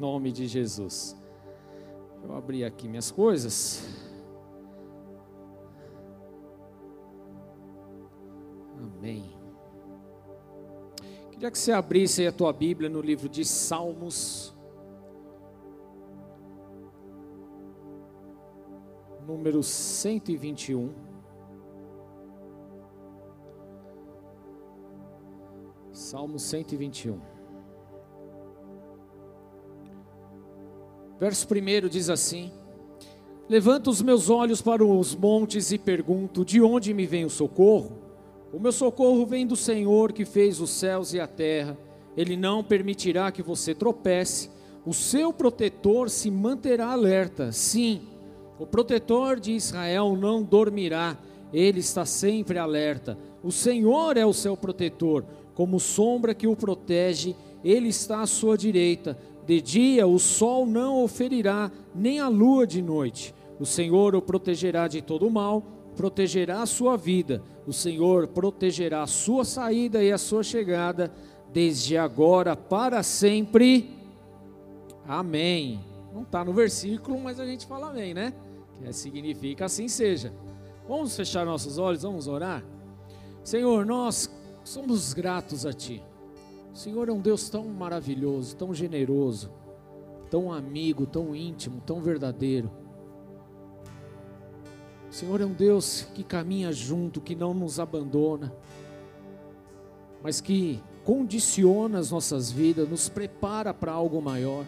Nome de Jesus. Eu abri aqui minhas coisas. Amém. Queria que você abrisse a tua Bíblia no livro de Salmos, número 121. Salmo 121. Verso 1 diz assim: Levanto os meus olhos para os montes e pergunto: De onde me vem o socorro? O meu socorro vem do Senhor que fez os céus e a terra. Ele não permitirá que você tropece. O seu protetor se manterá alerta. Sim, o protetor de Israel não dormirá. Ele está sempre alerta. O Senhor é o seu protetor, como sombra que o protege. Ele está à sua direita de dia o sol não o ferirá, nem a lua de noite. O Senhor o protegerá de todo mal, protegerá a sua vida. O Senhor protegerá a sua saída e a sua chegada, desde agora para sempre. Amém. Não está no versículo, mas a gente fala amém, né? Que significa assim seja. Vamos fechar nossos olhos, vamos orar? Senhor, nós somos gratos a Ti. Senhor é um Deus tão maravilhoso, tão generoso, tão amigo, tão íntimo, tão verdadeiro. O Senhor é um Deus que caminha junto, que não nos abandona, mas que condiciona as nossas vidas, nos prepara para algo maior.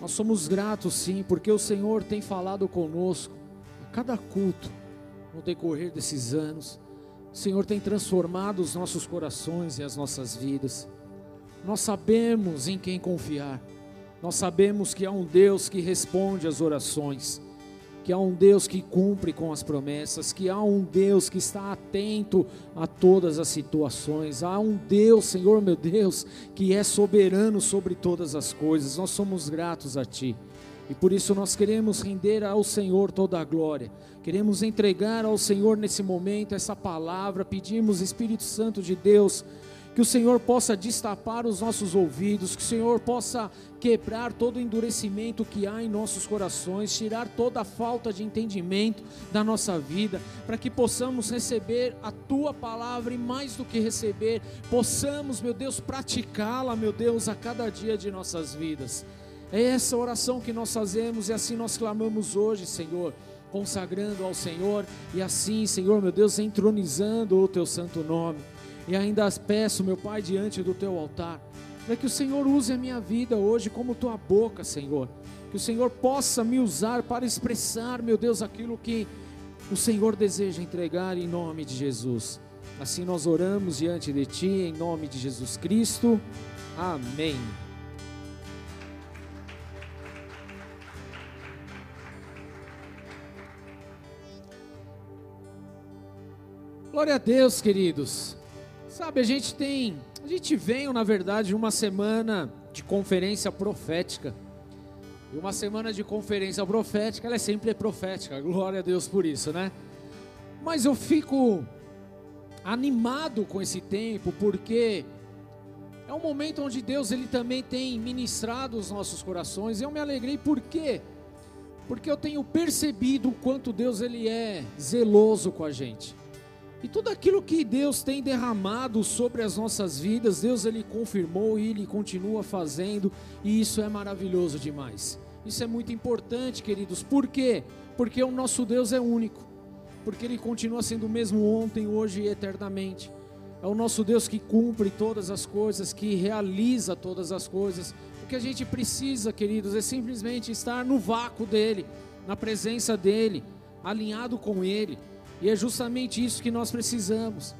Nós somos gratos sim, porque o Senhor tem falado conosco a cada culto no decorrer desses anos. O Senhor tem transformado os nossos corações e as nossas vidas. Nós sabemos em quem confiar. Nós sabemos que há um Deus que responde às orações, que há um Deus que cumpre com as promessas, que há um Deus que está atento a todas as situações. Há um Deus, Senhor meu Deus, que é soberano sobre todas as coisas. Nós somos gratos a Ti. E por isso nós queremos render ao Senhor toda a glória. Queremos entregar ao Senhor nesse momento essa palavra. Pedimos, Espírito Santo de Deus, que o Senhor possa destapar os nossos ouvidos, que o Senhor possa quebrar todo o endurecimento que há em nossos corações, tirar toda a falta de entendimento da nossa vida, para que possamos receber a tua palavra e mais do que receber, possamos, meu Deus, praticá-la, meu Deus, a cada dia de nossas vidas. É essa oração que nós fazemos e assim nós clamamos hoje, Senhor, consagrando ao Senhor e assim, Senhor, meu Deus, entronizando o teu santo nome. E ainda peço, meu Pai, diante do teu altar, para que o Senhor use a minha vida hoje como tua boca, Senhor. Que o Senhor possa me usar para expressar, meu Deus, aquilo que o Senhor deseja entregar em nome de Jesus. Assim nós oramos diante de Ti, em nome de Jesus Cristo. Amém. Glória a Deus, queridos. Sabe, a gente tem, a gente veio, na verdade, uma semana de conferência profética. E uma semana de conferência profética, ela é sempre profética. Glória a Deus por isso, né? Mas eu fico animado com esse tempo, porque é um momento onde Deus ele também tem ministrado os nossos corações. Eu me alegrei por quê? Porque eu tenho percebido o quanto Deus ele é zeloso com a gente. E tudo aquilo que Deus tem derramado sobre as nossas vidas, Deus ele confirmou e ele continua fazendo, e isso é maravilhoso demais. Isso é muito importante, queridos. Por quê? Porque o nosso Deus é único. Porque ele continua sendo o mesmo ontem, hoje e eternamente. É o nosso Deus que cumpre todas as coisas, que realiza todas as coisas. O que a gente precisa, queridos, é simplesmente estar no vácuo dele, na presença dele, alinhado com ele. E é justamente isso que nós precisamos.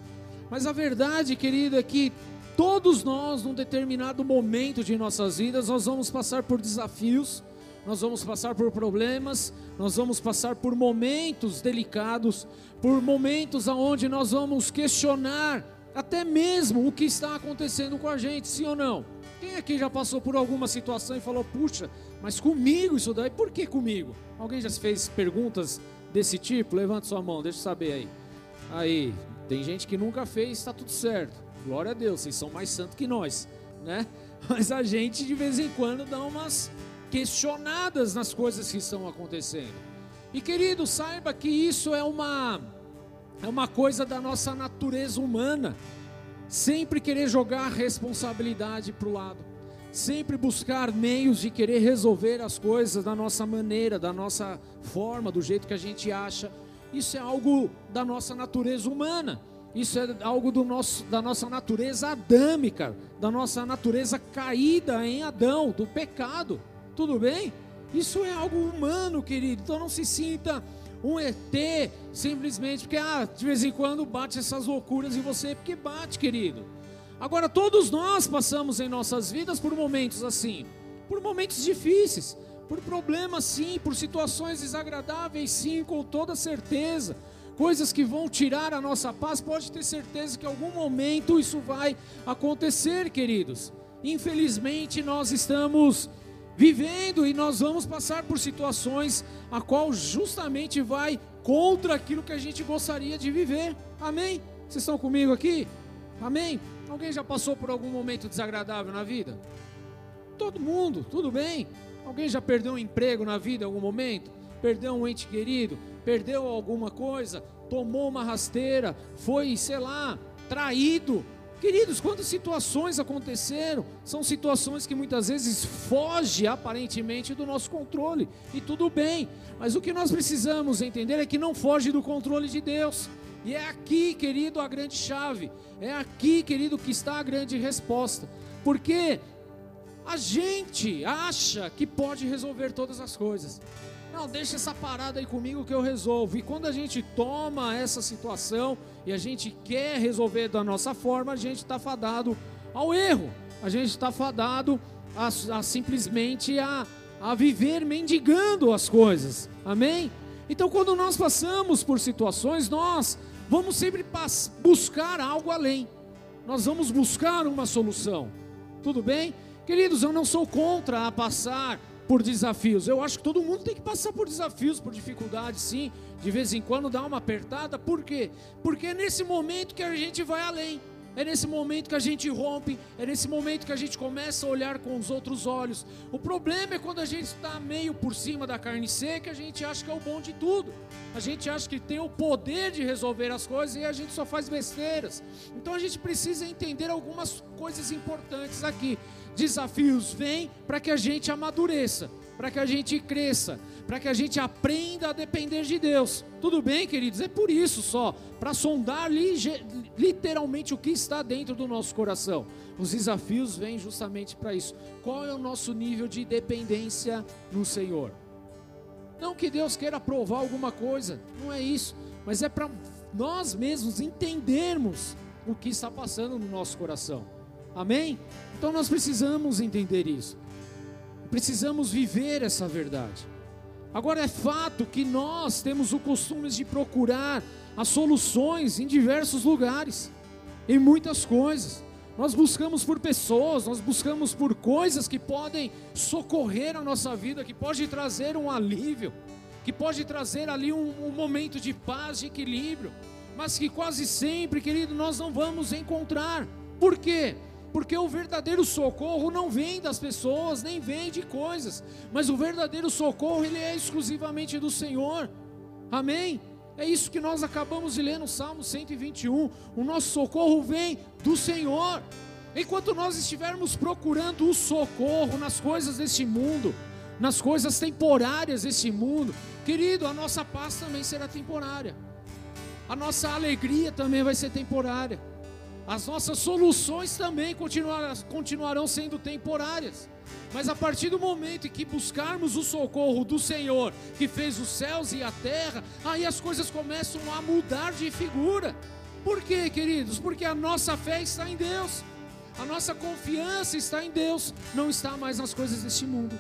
Mas a verdade, querido, é que todos nós, num determinado momento de nossas vidas, nós vamos passar por desafios, nós vamos passar por problemas, nós vamos passar por momentos delicados, por momentos aonde nós vamos questionar até mesmo o que está acontecendo com a gente, sim ou não? Quem aqui já passou por alguma situação e falou, puxa, mas comigo isso daí, por que comigo? Alguém já se fez perguntas desse tipo? Levanta sua mão, deixa eu saber aí. Aí, tem gente que nunca fez, está tudo certo. Glória a Deus, vocês são mais santos que nós, né? mas a gente de vez em quando dá umas questionadas nas coisas que estão acontecendo. E querido, saiba que isso é uma é uma coisa da nossa natureza humana. Sempre querer jogar a responsabilidade para o lado, sempre buscar meios de querer resolver as coisas da nossa maneira, da nossa forma, do jeito que a gente acha. Isso é algo da nossa natureza humana. Isso é algo do nosso, da nossa natureza adâmica, da nossa natureza caída em Adão, do pecado. Tudo bem? Isso é algo humano, querido. Então não se sinta um ET simplesmente porque ah, de vez em quando bate essas loucuras em você, porque bate, querido. Agora todos nós passamos em nossas vidas por momentos assim, por momentos difíceis, por problemas sim, por situações desagradáveis sim, com toda certeza coisas que vão tirar a nossa paz, pode ter certeza que em algum momento isso vai acontecer, queridos. Infelizmente, nós estamos vivendo e nós vamos passar por situações a qual justamente vai contra aquilo que a gente gostaria de viver. Amém? Vocês estão comigo aqui? Amém? Alguém já passou por algum momento desagradável na vida? Todo mundo, tudo bem? Alguém já perdeu um emprego na vida em algum momento? Perdeu um ente querido? perdeu alguma coisa, tomou uma rasteira, foi, sei lá, traído. Queridos, quantas situações aconteceram? São situações que muitas vezes fogem aparentemente do nosso controle, e tudo bem, mas o que nós precisamos entender é que não foge do controle de Deus. E é aqui, querido, a grande chave. É aqui, querido, que está a grande resposta. Porque a gente acha que pode resolver todas as coisas. Não, deixa essa parada aí comigo que eu resolvo. E quando a gente toma essa situação e a gente quer resolver da nossa forma, a gente está fadado ao erro. A gente está fadado a, a simplesmente a, a viver mendigando as coisas. Amém? Então, quando nós passamos por situações, nós vamos sempre buscar algo além. Nós vamos buscar uma solução. Tudo bem? Queridos, eu não sou contra a passar por desafios. Eu acho que todo mundo tem que passar por desafios, por dificuldades, sim. De vez em quando dá uma apertada. Por quê? Porque é nesse momento que a gente vai além. É nesse momento que a gente rompe, é nesse momento que a gente começa a olhar com os outros olhos. O problema é quando a gente está meio por cima da carne seca, a gente acha que é o bom de tudo. A gente acha que tem o poder de resolver as coisas e a gente só faz besteiras. Então a gente precisa entender algumas coisas importantes aqui. Desafios vêm para que a gente amadureça, para que a gente cresça, para que a gente aprenda a depender de Deus. Tudo bem, queridos? É por isso só, para sondar literalmente o que está dentro do nosso coração. Os desafios vêm justamente para isso. Qual é o nosso nível de dependência no Senhor? Não que Deus queira provar alguma coisa, não é isso, mas é para nós mesmos entendermos o que está passando no nosso coração. Amém? Então nós precisamos entender isso. Precisamos viver essa verdade. Agora é fato que nós temos o costume de procurar as soluções em diversos lugares, em muitas coisas. Nós buscamos por pessoas, nós buscamos por coisas que podem socorrer a nossa vida, que pode trazer um alívio, que pode trazer ali um, um momento de paz, de equilíbrio, mas que quase sempre, querido, nós não vamos encontrar. Por quê? Porque o verdadeiro socorro não vem das pessoas, nem vem de coisas, mas o verdadeiro socorro ele é exclusivamente do Senhor. Amém? É isso que nós acabamos de ler no Salmo 121. O nosso socorro vem do Senhor. Enquanto nós estivermos procurando o socorro nas coisas deste mundo, nas coisas temporárias deste mundo, querido, a nossa paz também será temporária. A nossa alegria também vai ser temporária as nossas soluções também continuarão sendo temporárias. Mas a partir do momento em que buscarmos o socorro do Senhor, que fez os céus e a terra, aí as coisas começam a mudar de figura. Por quê, queridos? Porque a nossa fé está em Deus, a nossa confiança está em Deus, não está mais nas coisas deste mundo.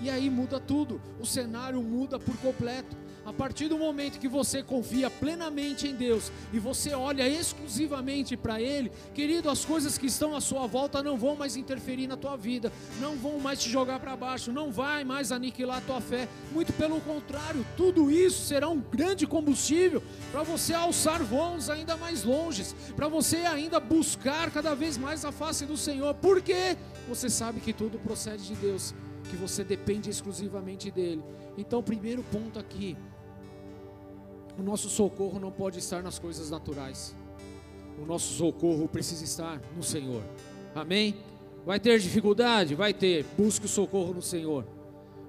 E aí muda tudo, o cenário muda por completo. A partir do momento que você confia plenamente em Deus e você olha exclusivamente para Ele, querido, as coisas que estão à sua volta não vão mais interferir na tua vida, não vão mais te jogar para baixo, não vai mais aniquilar a tua fé. Muito pelo contrário, tudo isso será um grande combustível para você alçar voos ainda mais longes, para você ainda buscar cada vez mais a face do Senhor. Porque você sabe que tudo procede de Deus, que você depende exclusivamente dele. Então, primeiro ponto aqui, o nosso socorro não pode estar nas coisas naturais. O nosso socorro precisa estar no Senhor. Amém? Vai ter dificuldade? Vai ter. Busque o socorro no Senhor.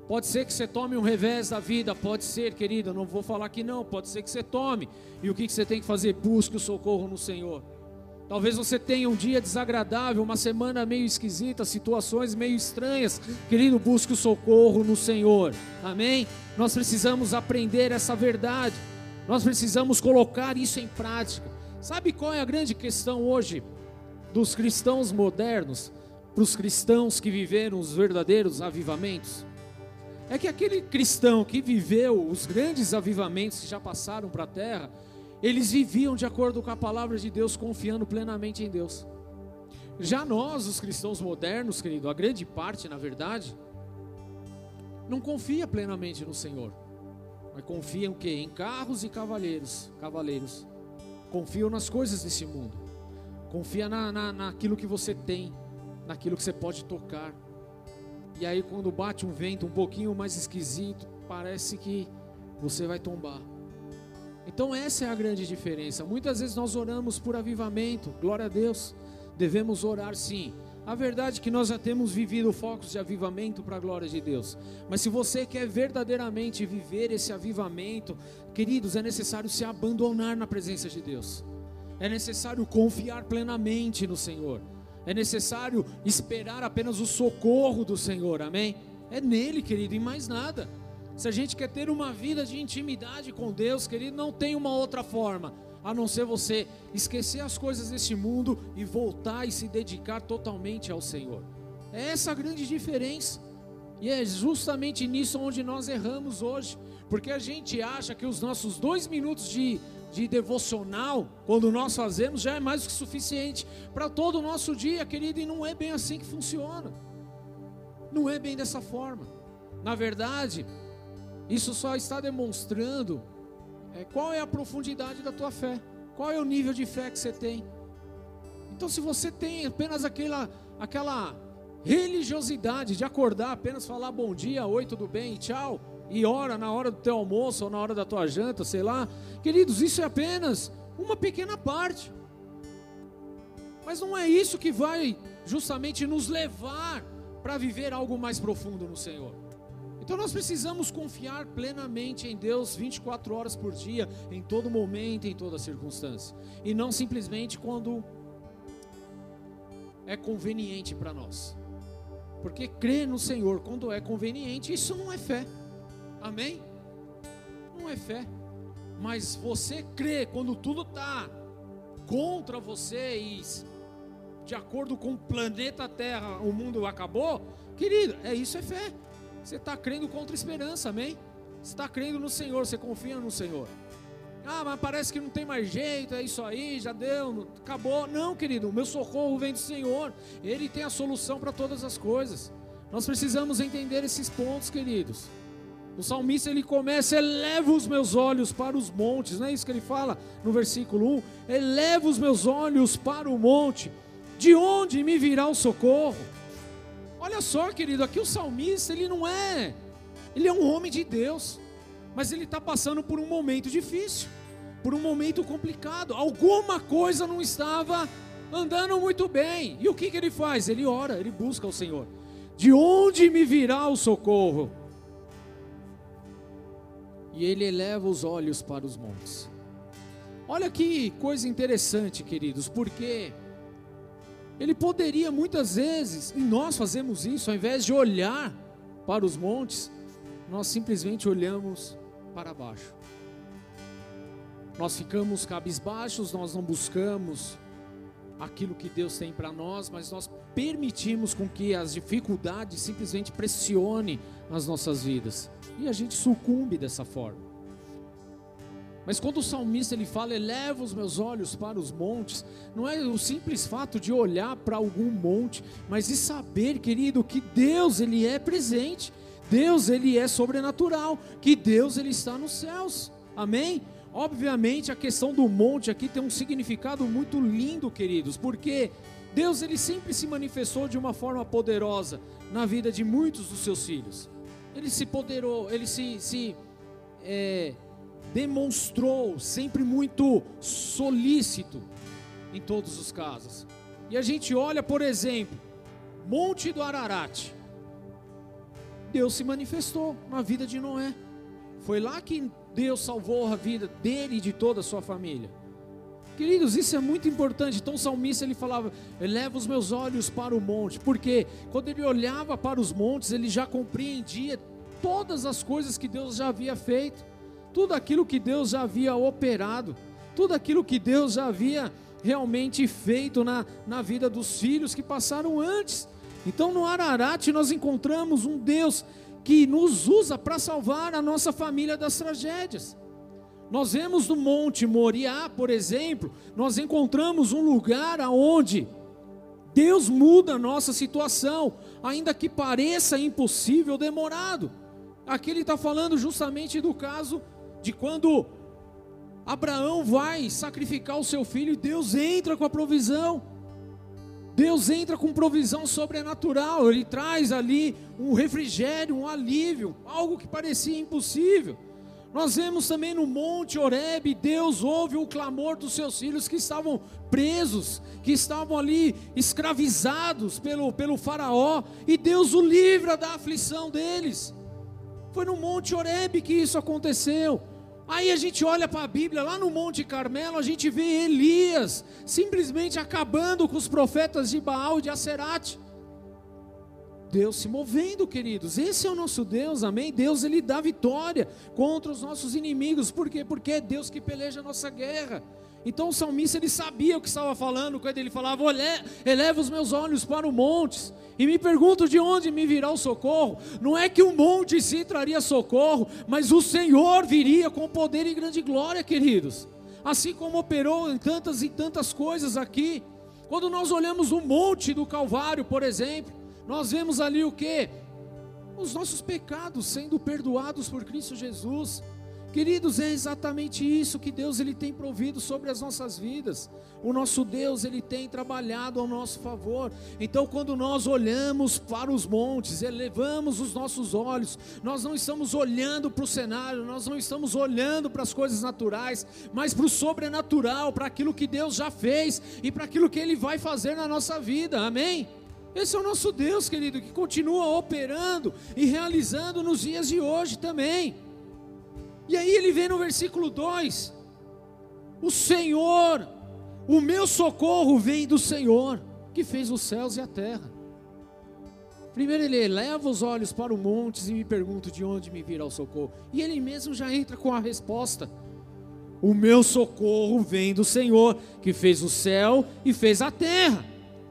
Pode ser que você tome um revés da vida, pode ser, querido, eu não vou falar que não, pode ser que você tome. E o que você tem que fazer? Busque o socorro no Senhor. Talvez você tenha um dia desagradável, uma semana meio esquisita, situações meio estranhas. Querido, busque o socorro no Senhor. Amém? Nós precisamos aprender essa verdade. Nós precisamos colocar isso em prática. Sabe qual é a grande questão hoje dos cristãos modernos, para os cristãos que viveram os verdadeiros avivamentos? É que aquele cristão que viveu os grandes avivamentos que já passaram para a terra, eles viviam de acordo com a palavra de Deus, confiando plenamente em Deus. Já nós, os cristãos modernos, querido, a grande parte, na verdade, não confia plenamente no Senhor. Mas confiam o quê? Em carros e cavaleiros, cavaleiros. Confiam nas coisas desse mundo. Confia na, na, naquilo que você tem, naquilo que você pode tocar. E aí quando bate um vento um pouquinho mais esquisito, parece que você vai tombar. Então essa é a grande diferença. Muitas vezes nós oramos por avivamento, glória a Deus. Devemos orar sim, a verdade é que nós já temos vivido focos de avivamento para a glória de Deus. Mas se você quer verdadeiramente viver esse avivamento, queridos, é necessário se abandonar na presença de Deus. É necessário confiar plenamente no Senhor. É necessário esperar apenas o socorro do Senhor. Amém? É nele, querido, e mais nada. Se a gente quer ter uma vida de intimidade com Deus, querido, não tem uma outra forma a não ser você esquecer as coisas deste mundo e voltar e se dedicar totalmente ao Senhor. É essa a grande diferença. E é justamente nisso onde nós erramos hoje, porque a gente acha que os nossos dois minutos de, de devocional, quando nós fazemos, já é mais do que suficiente para todo o nosso dia, querido, e não é bem assim que funciona. Não é bem dessa forma. Na verdade, isso só está demonstrando é, qual é a profundidade da tua fé? Qual é o nível de fé que você tem? Então, se você tem apenas aquela, aquela religiosidade de acordar, apenas falar bom dia, oi, tudo bem, tchau, e ora na hora do teu almoço ou na hora da tua janta, sei lá, queridos, isso é apenas uma pequena parte. Mas não é isso que vai justamente nos levar para viver algo mais profundo no Senhor. Então nós precisamos confiar plenamente em Deus 24 horas por dia, em todo momento, em toda circunstância, e não simplesmente quando é conveniente para nós. Porque crer no Senhor quando é conveniente, isso não é fé. Amém? Não é fé. Mas você crê quando tudo está contra você e de acordo com o planeta Terra, o mundo acabou, querido, é isso é fé. Você está crendo contra a esperança, amém? Você está crendo no Senhor, você confia no Senhor. Ah, mas parece que não tem mais jeito, é isso aí, já deu, acabou. Não, querido, o meu socorro vem do Senhor. Ele tem a solução para todas as coisas. Nós precisamos entender esses pontos, queridos. O salmista ele começa, eleva os meus olhos para os montes, não é isso que ele fala no versículo 1? Eleva os meus olhos para o monte, de onde me virá o socorro? Olha só, querido, aqui o salmista, ele não é, ele é um homem de Deus, mas ele está passando por um momento difícil, por um momento complicado. Alguma coisa não estava andando muito bem. E o que, que ele faz? Ele ora, ele busca o Senhor. De onde me virá o socorro? E ele eleva os olhos para os montes. Olha que coisa interessante, queridos, porque ele poderia muitas vezes, e nós fazemos isso, ao invés de olhar para os montes, nós simplesmente olhamos para baixo. Nós ficamos cabisbaixos, nós não buscamos aquilo que Deus tem para nós, mas nós permitimos com que as dificuldades simplesmente pressione as nossas vidas. E a gente sucumbe dessa forma. Mas quando o salmista ele fala, eleva os meus olhos para os montes, não é o simples fato de olhar para algum monte, mas de saber, querido, que Deus ele é presente, Deus ele é sobrenatural, que Deus ele está nos céus. Amém? Obviamente a questão do monte aqui tem um significado muito lindo, queridos, porque Deus ele sempre se manifestou de uma forma poderosa na vida de muitos dos seus filhos. Ele se poderou, ele se, se é, demonstrou sempre muito solícito em todos os casos. E a gente olha, por exemplo, Monte do Ararat. Deus se manifestou na vida de Noé. Foi lá que Deus salvou a vida dele e de toda a sua família. Queridos, isso é muito importante. Então o salmista ele falava: "Eleva os meus olhos para o monte", porque quando ele olhava para os montes, ele já compreendia todas as coisas que Deus já havia feito tudo aquilo que Deus havia operado, tudo aquilo que Deus havia realmente feito na, na vida dos filhos que passaram antes. Então no Ararat nós encontramos um Deus que nos usa para salvar a nossa família das tragédias. Nós vemos no Monte Moriá, por exemplo, nós encontramos um lugar aonde Deus muda a nossa situação, ainda que pareça impossível, demorado. Aqui ele está falando justamente do caso de quando Abraão vai sacrificar o seu filho Deus entra com a provisão. Deus entra com provisão sobrenatural, ele traz ali um refrigério, um alívio, algo que parecia impossível. Nós vemos também no Monte Horebe, Deus ouve o clamor dos seus filhos que estavam presos, que estavam ali escravizados pelo, pelo faraó, e Deus o livra da aflição deles. Foi no Monte Horebe que isso aconteceu. Aí a gente olha para a Bíblia, lá no Monte Carmelo, a gente vê Elias simplesmente acabando com os profetas de Baal e de Acerate. Deus se movendo, queridos. Esse é o nosso Deus, amém? Deus ele dá vitória contra os nossos inimigos. Por quê? Porque é Deus que peleja a nossa guerra. Então o salmista ele sabia o que estava falando quando ele falava: eleva os meus olhos para os montes e me pergunto de onde me virá o socorro. Não é que o monte se traria socorro, mas o Senhor viria com poder e grande glória, queridos. Assim como operou em tantas e tantas coisas aqui. Quando nós olhamos o monte do Calvário, por exemplo, nós vemos ali o que? Os nossos pecados sendo perdoados por Cristo Jesus. Queridos, é exatamente isso que Deus ele tem provido sobre as nossas vidas. O nosso Deus ele tem trabalhado ao nosso favor. Então, quando nós olhamos para os montes, elevamos os nossos olhos, nós não estamos olhando para o cenário, nós não estamos olhando para as coisas naturais, mas para o sobrenatural, para aquilo que Deus já fez e para aquilo que Ele vai fazer na nossa vida. Amém? Esse é o nosso Deus, querido, que continua operando e realizando nos dias de hoje também. E aí ele vem no versículo 2: O Senhor, o meu socorro vem do Senhor, que fez os céus e a terra. Primeiro ele eleva os olhos para os montes e me pergunta de onde me virá o socorro. E ele mesmo já entra com a resposta: O meu socorro vem do Senhor, que fez o céu e fez a terra.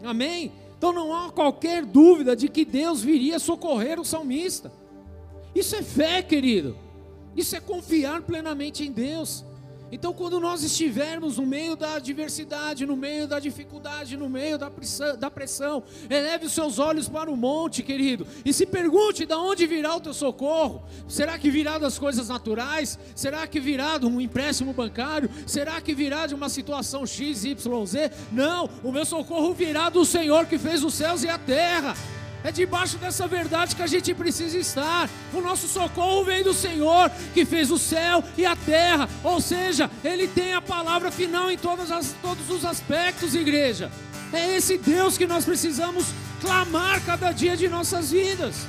Amém? Então não há qualquer dúvida de que Deus viria socorrer o salmista. Isso é fé, querido. Isso é confiar plenamente em Deus. Então, quando nós estivermos no meio da adversidade, no meio da dificuldade, no meio da pressão, da pressão, eleve os seus olhos para o monte, querido, e se pergunte de onde virá o teu socorro. Será que virá das coisas naturais? Será que virá de um empréstimo bancário? Será que virá de uma situação X, Y, Z? Não, o meu socorro virá do Senhor que fez os céus e a terra. É debaixo dessa verdade que a gente precisa estar. O nosso socorro vem do Senhor, que fez o céu e a terra. Ou seja, Ele tem a palavra final em as, todos os aspectos, igreja. É esse Deus que nós precisamos clamar cada dia de nossas vidas.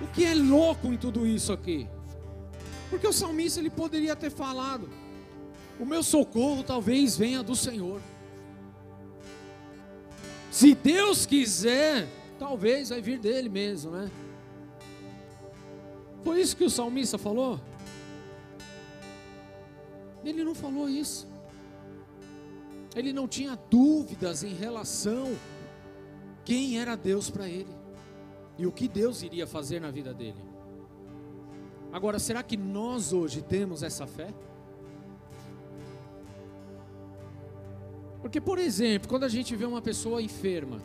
O que é louco em tudo isso aqui? Porque o salmista ele poderia ter falado: O meu socorro talvez venha do Senhor. Se Deus quiser, talvez vai vir dele mesmo, né? Foi isso que o salmista falou? Ele não falou isso. Ele não tinha dúvidas em relação quem era Deus para ele e o que Deus iria fazer na vida dele. Agora, será que nós hoje temos essa fé? Porque, por exemplo, quando a gente vê uma pessoa enferma,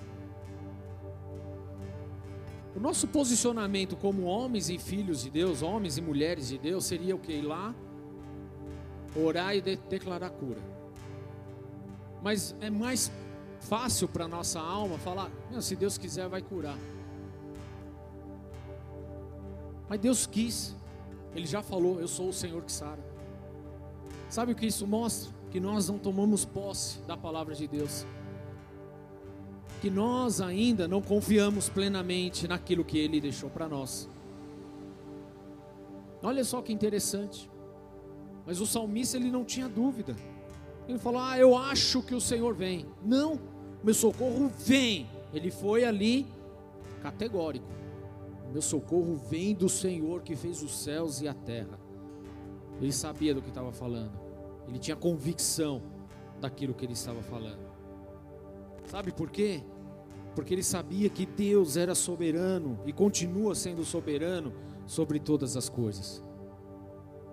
o nosso posicionamento como homens e filhos de Deus, homens e mulheres de Deus, seria o que? Ir lá, orar e de declarar cura. Mas é mais fácil para nossa alma falar: se Deus quiser, vai curar. Mas Deus quis, Ele já falou: Eu sou o Senhor que sara. Sabe o que isso mostra? Que nós não tomamos posse da palavra de Deus. Que nós ainda não confiamos plenamente naquilo que Ele deixou para nós. Olha só que interessante. Mas o salmista ele não tinha dúvida. Ele falou: Ah, eu acho que o Senhor vem. Não, meu socorro vem. Ele foi ali categórico. Meu socorro vem do Senhor que fez os céus e a terra. Ele sabia do que estava falando. Ele tinha convicção daquilo que ele estava falando. Sabe por quê? Porque ele sabia que Deus era soberano e continua sendo soberano sobre todas as coisas.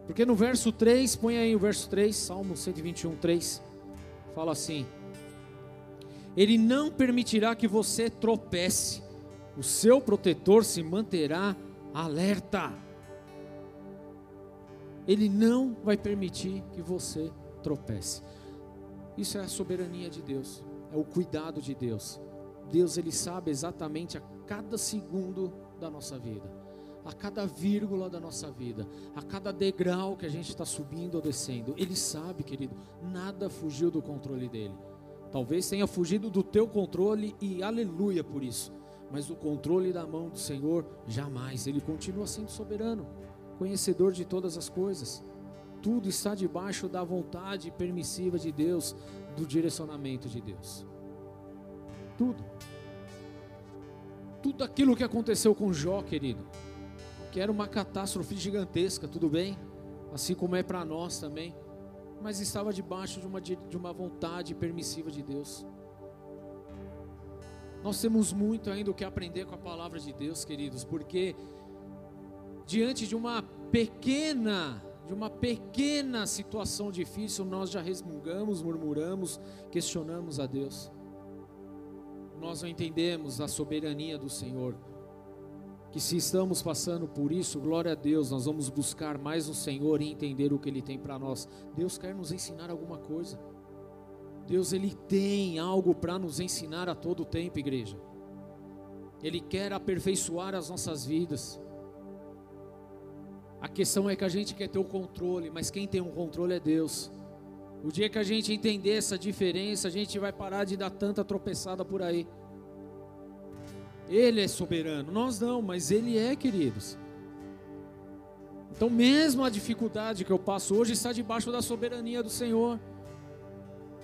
Porque no verso 3, põe aí o verso 3, Salmo 121, 3, fala assim: Ele não permitirá que você tropece, o seu protetor se manterá alerta. Ele não vai permitir que você tropece. Isso é a soberania de Deus, é o cuidado de Deus. Deus ele sabe exatamente a cada segundo da nossa vida a cada vírgula da nossa vida, a cada degrau que a gente está subindo ou descendo. Ele sabe, querido, nada fugiu do controle dele. Talvez tenha fugido do teu controle e aleluia por isso. Mas o controle da mão do Senhor, jamais. Ele continua sendo soberano, conhecedor de todas as coisas. Tudo está debaixo da vontade permissiva de Deus, do direcionamento de Deus. Tudo. Tudo aquilo que aconteceu com Jó, querido, que era uma catástrofe gigantesca, tudo bem? Assim como é para nós também. Mas estava debaixo de uma, de uma vontade permissiva de Deus. Nós temos muito ainda o que aprender com a palavra de Deus, queridos, porque diante de uma pequena, de uma pequena situação difícil, nós já resmungamos, murmuramos, questionamos a Deus. Nós não entendemos a soberania do Senhor que se estamos passando por isso, glória a Deus, nós vamos buscar mais o Senhor e entender o que Ele tem para nós. Deus quer nos ensinar alguma coisa. Deus Ele tem algo para nos ensinar a todo tempo, igreja. Ele quer aperfeiçoar as nossas vidas. A questão é que a gente quer ter o controle, mas quem tem o controle é Deus. O dia que a gente entender essa diferença, a gente vai parar de dar tanta tropeçada por aí. Ele é soberano, nós não, mas Ele é, queridos. Então, mesmo a dificuldade que eu passo hoje está debaixo da soberania do Senhor.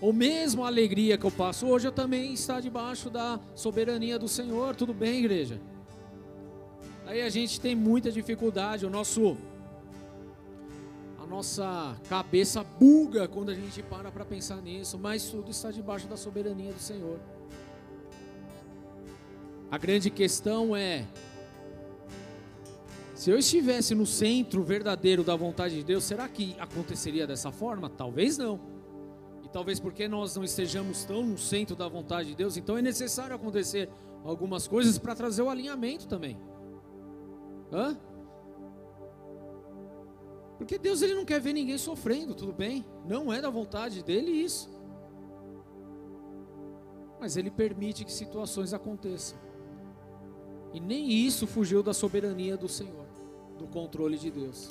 Ou mesmo a alegria que eu passo hoje, eu também está debaixo da soberania do Senhor. Tudo bem, igreja? Aí a gente tem muita dificuldade, o nosso a nossa cabeça buga quando a gente para para pensar nisso, mas tudo está debaixo da soberania do Senhor. A grande questão é: se eu estivesse no centro verdadeiro da vontade de Deus, será que aconteceria dessa forma? Talvez não. E talvez porque nós não estejamos tão no centro da vontade de Deus, então é necessário acontecer algumas coisas para trazer o alinhamento também. Hã? Porque Deus ele não quer ver ninguém sofrendo, tudo bem? Não é da vontade dele isso. Mas ele permite que situações aconteçam. E nem isso fugiu da soberania do Senhor, do controle de Deus.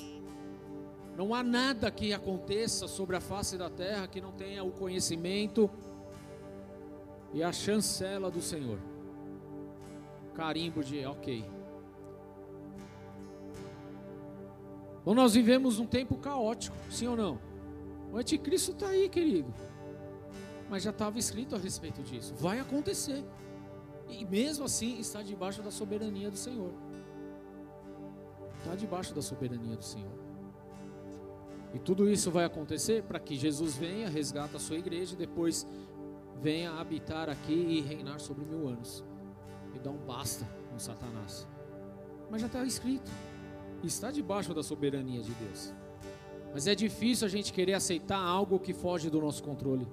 Não há nada que aconteça sobre a face da terra que não tenha o conhecimento e a chancela do Senhor. Carimbo de ok. Então nós vivemos um tempo caótico, sim ou não? O anticristo está aí, querido. Mas já estava escrito a respeito disso. Vai acontecer. E mesmo assim está debaixo da soberania do Senhor. Está debaixo da soberania do Senhor. E tudo isso vai acontecer para que Jesus venha, resgata a sua igreja e depois venha habitar aqui e reinar sobre mil anos. E dá um basta com Satanás. Mas já está escrito. Está debaixo da soberania de Deus. Mas é difícil a gente querer aceitar algo que foge do nosso controle.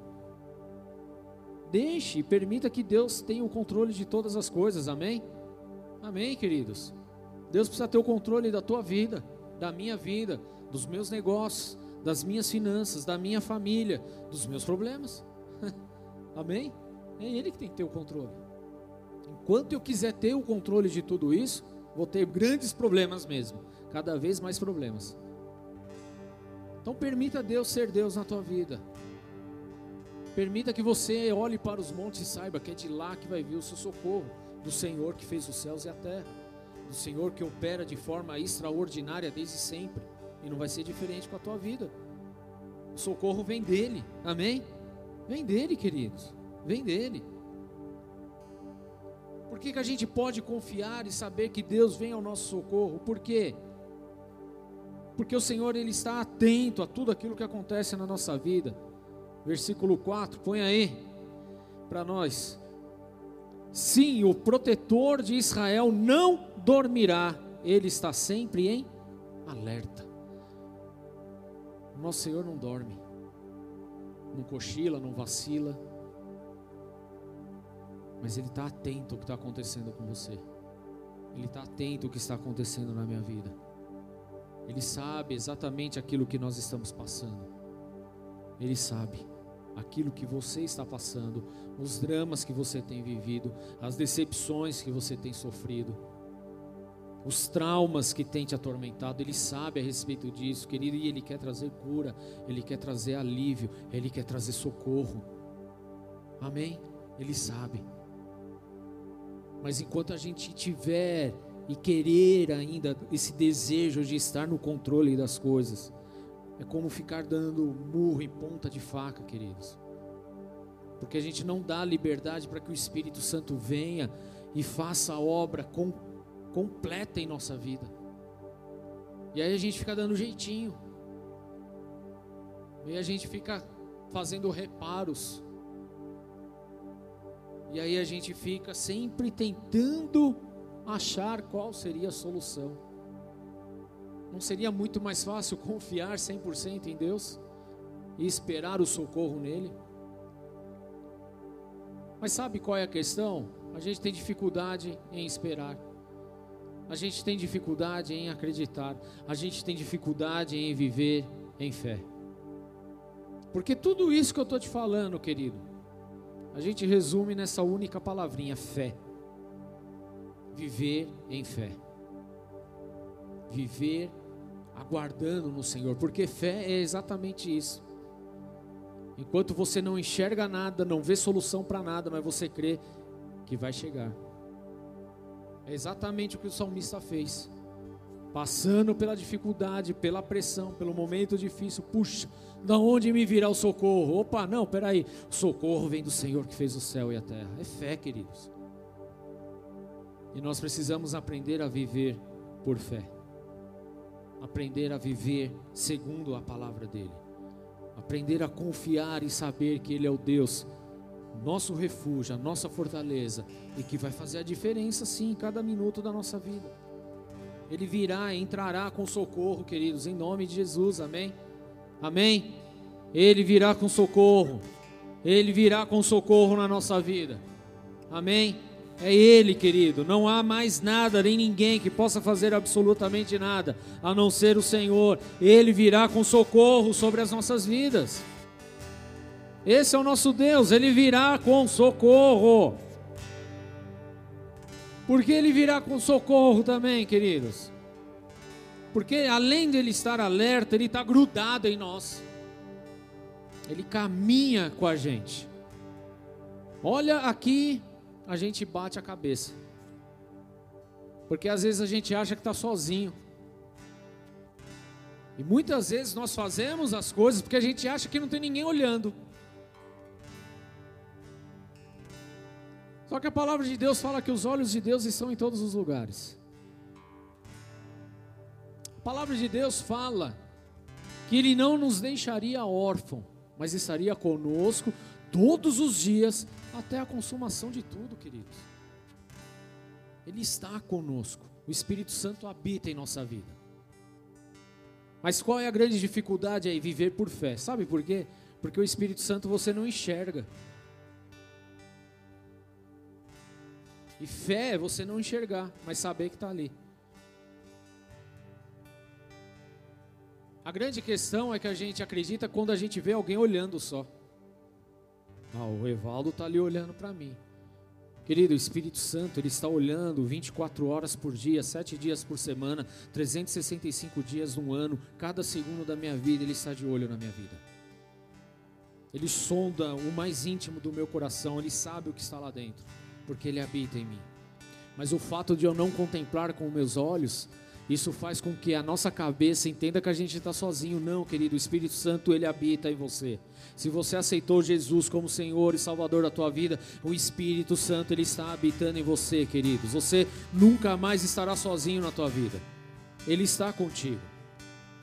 Deixe permita que Deus tenha o controle de todas as coisas, amém? Amém, queridos. Deus precisa ter o controle da tua vida, da minha vida, dos meus negócios, das minhas finanças, da minha família, dos meus problemas. amém? É Ele que tem que ter o controle. Enquanto eu quiser ter o controle de tudo isso, vou ter grandes problemas mesmo, cada vez mais problemas. Então permita Deus ser Deus na tua vida. Permita que você olhe para os montes e saiba que é de lá que vai vir o seu socorro, do Senhor que fez os céus e a terra, do Senhor que opera de forma extraordinária desde sempre, e não vai ser diferente com a tua vida. O socorro vem dele, amém? Vem dele, queridos, vem dele. Por que, que a gente pode confiar e saber que Deus vem ao nosso socorro? Por quê? Porque o Senhor ele está atento a tudo aquilo que acontece na nossa vida. Versículo 4, põe aí para nós. Sim, o protetor de Israel não dormirá, ele está sempre em alerta. Nosso Senhor não dorme, não cochila, não vacila, mas Ele está atento ao que está acontecendo com você, Ele está atento ao que está acontecendo na minha vida. Ele sabe exatamente aquilo que nós estamos passando. Ele sabe aquilo que você está passando, os dramas que você tem vivido, as decepções que você tem sofrido, os traumas que tem te atormentado. Ele sabe a respeito disso, querido, e ele quer trazer cura, ele quer trazer alívio, ele quer trazer socorro. Amém? Ele sabe. Mas enquanto a gente tiver e querer ainda esse desejo de estar no controle das coisas. É como ficar dando murro em ponta de faca, queridos. Porque a gente não dá liberdade para que o Espírito Santo venha e faça a obra com, completa em nossa vida. E aí a gente fica dando jeitinho. E a gente fica fazendo reparos. E aí a gente fica sempre tentando achar qual seria a solução. Não seria muito mais fácil confiar 100% em Deus e esperar o socorro nele? Mas sabe qual é a questão? A gente tem dificuldade em esperar. A gente tem dificuldade em acreditar. A gente tem dificuldade em viver em fé. Porque tudo isso que eu estou te falando, querido, a gente resume nessa única palavrinha: fé viver em fé. Viver aguardando no Senhor, porque fé é exatamente isso. Enquanto você não enxerga nada, não vê solução para nada, mas você crê que vai chegar. É exatamente o que o salmista fez. Passando pela dificuldade, pela pressão, pelo momento difícil, puxa, da onde me virá o socorro? Opa, não, peraí, o socorro vem do Senhor que fez o céu e a terra. É fé, queridos. E nós precisamos aprender a viver por fé. Aprender a viver segundo a palavra dele. Aprender a confiar e saber que ele é o Deus, nosso refúgio, a nossa fortaleza e que vai fazer a diferença sim em cada minuto da nossa vida. Ele virá, entrará com socorro, queridos, em nome de Jesus. Amém. Amém. Ele virá com socorro. Ele virá com socorro na nossa vida. Amém. É Ele, querido. Não há mais nada, nem ninguém que possa fazer absolutamente nada, a não ser o Senhor. Ele virá com socorro sobre as nossas vidas. Esse é o nosso Deus, Ele virá com socorro. Porque Ele virá com socorro também, queridos. Porque além de Ele estar alerta, Ele está grudado em nós. Ele caminha com a gente. Olha aqui a gente bate a cabeça. Porque às vezes a gente acha que está sozinho. E muitas vezes nós fazemos as coisas porque a gente acha que não tem ninguém olhando. Só que a palavra de Deus fala que os olhos de Deus estão em todos os lugares. A palavra de Deus fala que Ele não nos deixaria órfão, mas estaria conosco todos os dias até a consumação de tudo, queridos. Ele está conosco. O Espírito Santo habita em nossa vida. Mas qual é a grande dificuldade aí? Viver por fé. Sabe por quê? Porque o Espírito Santo você não enxerga. E fé é você não enxergar, mas saber que está ali. A grande questão é que a gente acredita quando a gente vê alguém olhando só. Ah, o Evaldo está ali olhando para mim. Querido, o Espírito Santo, ele está olhando 24 horas por dia, 7 dias por semana, 365 dias no ano, cada segundo da minha vida, ele está de olho na minha vida. Ele sonda o mais íntimo do meu coração, ele sabe o que está lá dentro, porque ele habita em mim. Mas o fato de eu não contemplar com meus olhos isso faz com que a nossa cabeça entenda que a gente está sozinho. Não, querido, o Espírito Santo ele habita em você. Se você aceitou Jesus como Senhor e Salvador da tua vida, o Espírito Santo ele está habitando em você, queridos. Você nunca mais estará sozinho na tua vida. Ele está contigo.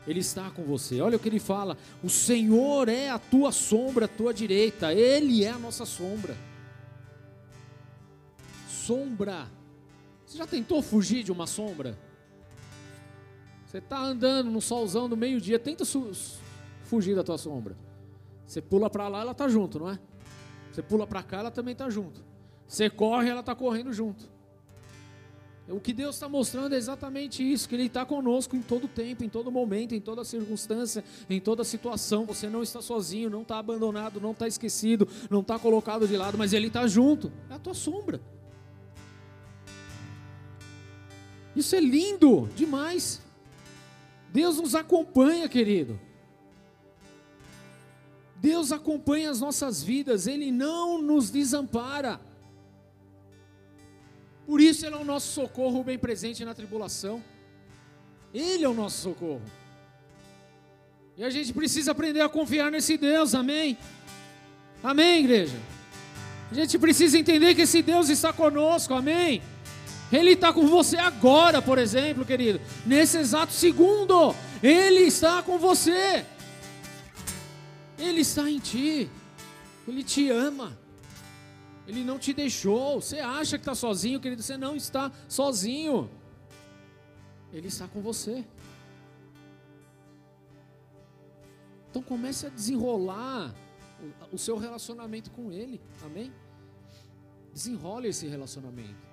Ele está com você. Olha o que ele fala: O Senhor é a tua sombra, a tua direita. Ele é a nossa sombra. Sombra. Você já tentou fugir de uma sombra? Você está andando no solzão do meio-dia, tenta fugir da tua sombra. Você pula para lá, ela está junto, não é? Você pula para cá, ela também está junto. Você corre, ela está correndo junto. O que Deus está mostrando é exatamente isso: que Ele está conosco em todo tempo, em todo momento, em toda circunstância, em toda situação. Você não está sozinho, não está abandonado, não está esquecido, não está colocado de lado, mas Ele está junto. É a tua sombra. Isso é lindo demais. Deus nos acompanha, querido. Deus acompanha as nossas vidas, Ele não nos desampara. Por isso Ele é o nosso socorro bem presente na tribulação. Ele é o nosso socorro. E a gente precisa aprender a confiar nesse Deus, amém? Amém, igreja? A gente precisa entender que esse Deus está conosco, amém? Ele está com você agora, por exemplo, querido. Nesse exato segundo. Ele está com você. Ele está em ti. Ele te ama. Ele não te deixou. Você acha que está sozinho, querido? Você não está sozinho. Ele está com você. Então comece a desenrolar o seu relacionamento com Ele. Amém? Desenrole esse relacionamento.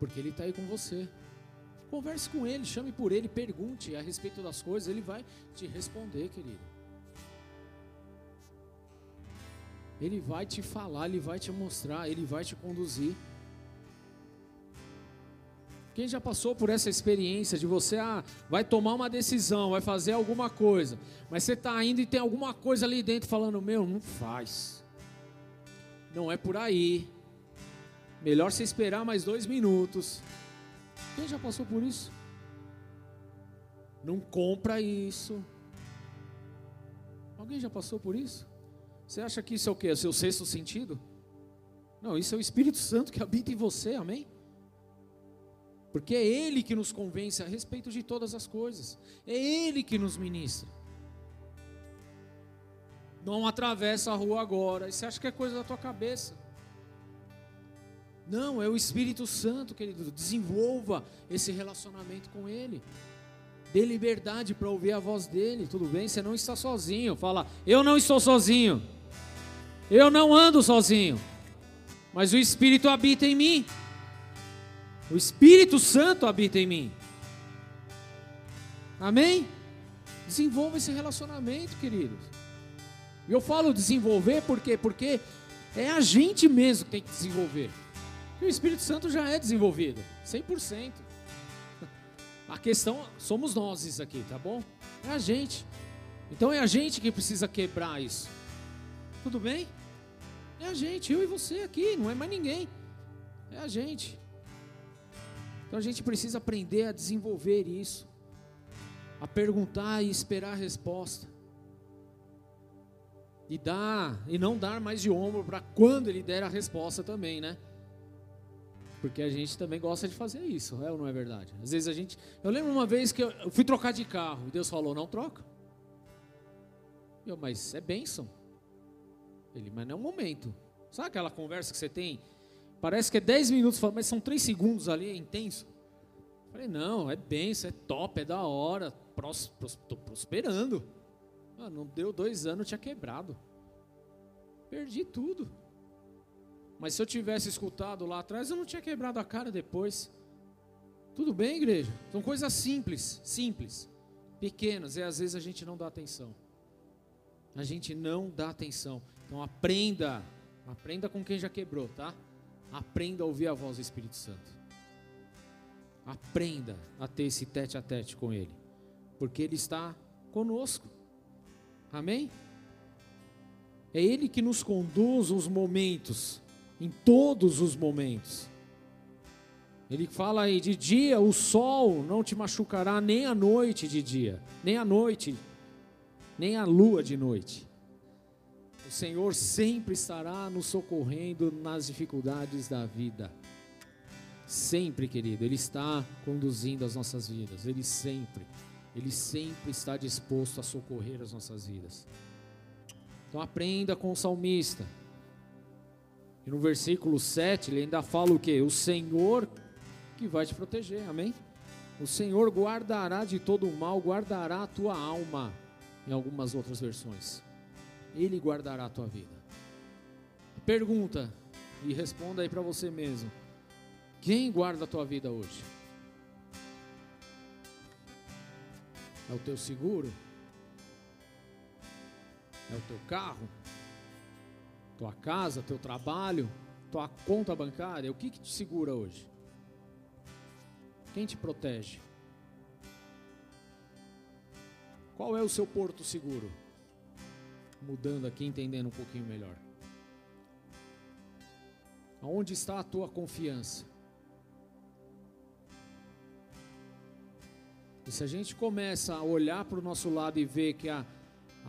Porque Ele está aí com você. Converse com Ele, chame por Ele, pergunte a respeito das coisas, Ele vai te responder, querido. Ele vai te falar, Ele vai te mostrar, Ele vai te conduzir. Quem já passou por essa experiência de você ah, vai tomar uma decisão, vai fazer alguma coisa, mas você está indo e tem alguma coisa ali dentro falando: Meu, não faz, não é por aí, Melhor você esperar mais dois minutos. Quem já passou por isso? Não compra isso. Alguém já passou por isso? Você acha que isso é o que? É o seu sexto sentido? Não, isso é o Espírito Santo que habita em você, amém? Porque é Ele que nos convence a respeito de todas as coisas, é Ele que nos ministra. Não atravessa a rua agora, você acha que é coisa da tua cabeça. Não, é o Espírito Santo, querido. Desenvolva esse relacionamento com Ele. Dê liberdade para ouvir a voz dele. Tudo bem? Você não está sozinho. Fala, eu não estou sozinho. Eu não ando sozinho. Mas o Espírito habita em mim. O Espírito Santo habita em mim. Amém? Desenvolva esse relacionamento, queridos. E eu falo desenvolver por quê? Porque é a gente mesmo que tem que desenvolver. E o Espírito Santo já é desenvolvido, 100%. A questão somos nós isso aqui, tá bom? É a gente. Então é a gente que precisa quebrar isso. Tudo bem? É a gente, eu e você aqui, não é mais ninguém. É a gente. Então a gente precisa aprender a desenvolver isso, a perguntar e esperar a resposta. E dar, e não dar mais de ombro para quando ele der a resposta também, né? Porque a gente também gosta de fazer isso, é ou não é verdade? Às vezes a gente. Eu lembro uma vez que eu fui trocar de carro e Deus falou: não troca. Eu, mas é bênção. Ele, mas não é um momento. Sabe aquela conversa que você tem? Parece que é 10 minutos, mas são 3 segundos ali, é intenso. Falei, não, é isso é top, é da hora, estou prosperando. Ah, não deu dois anos, tinha quebrado. Perdi tudo. Mas se eu tivesse escutado lá atrás, eu não tinha quebrado a cara depois. Tudo bem, igreja? São coisas simples, simples, pequenas, e às vezes a gente não dá atenção. A gente não dá atenção. Então aprenda, aprenda com quem já quebrou, tá? Aprenda a ouvir a voz do Espírito Santo. Aprenda a ter esse tete a tete com Ele, porque Ele está conosco. Amém? É Ele que nos conduz os momentos, em todos os momentos. Ele fala aí: de dia o sol não te machucará, nem a noite de dia, nem a noite, nem a lua de noite. O Senhor sempre estará nos socorrendo nas dificuldades da vida. Sempre, querido, Ele está conduzindo as nossas vidas. Ele sempre, Ele sempre está disposto a socorrer as nossas vidas. Então aprenda com o salmista. No versículo 7 ele ainda fala o que? O Senhor que vai te proteger, amém? O Senhor guardará de todo o mal, guardará a tua alma, em algumas outras versões. Ele guardará a tua vida. Pergunta, e responda aí para você mesmo: quem guarda a tua vida hoje? É o teu seguro? É o teu carro? Tua casa, teu trabalho, tua conta bancária? O que, que te segura hoje? Quem te protege? Qual é o seu porto seguro? Mudando aqui, entendendo um pouquinho melhor. Aonde está a tua confiança? E se a gente começa a olhar para o nosso lado e ver que a,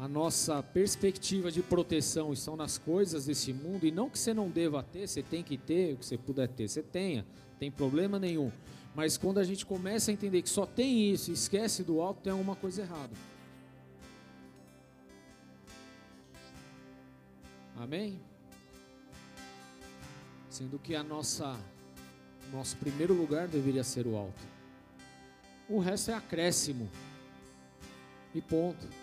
a nossa perspectiva de proteção estão nas coisas desse mundo, e não que você não deva ter, você tem que ter, o que você puder ter, você tenha, tem problema nenhum. Mas quando a gente começa a entender que só tem isso e esquece do alto, tem alguma coisa errada. Amém? Sendo que a nossa nosso primeiro lugar deveria ser o alto. O resto é acréscimo. E ponto.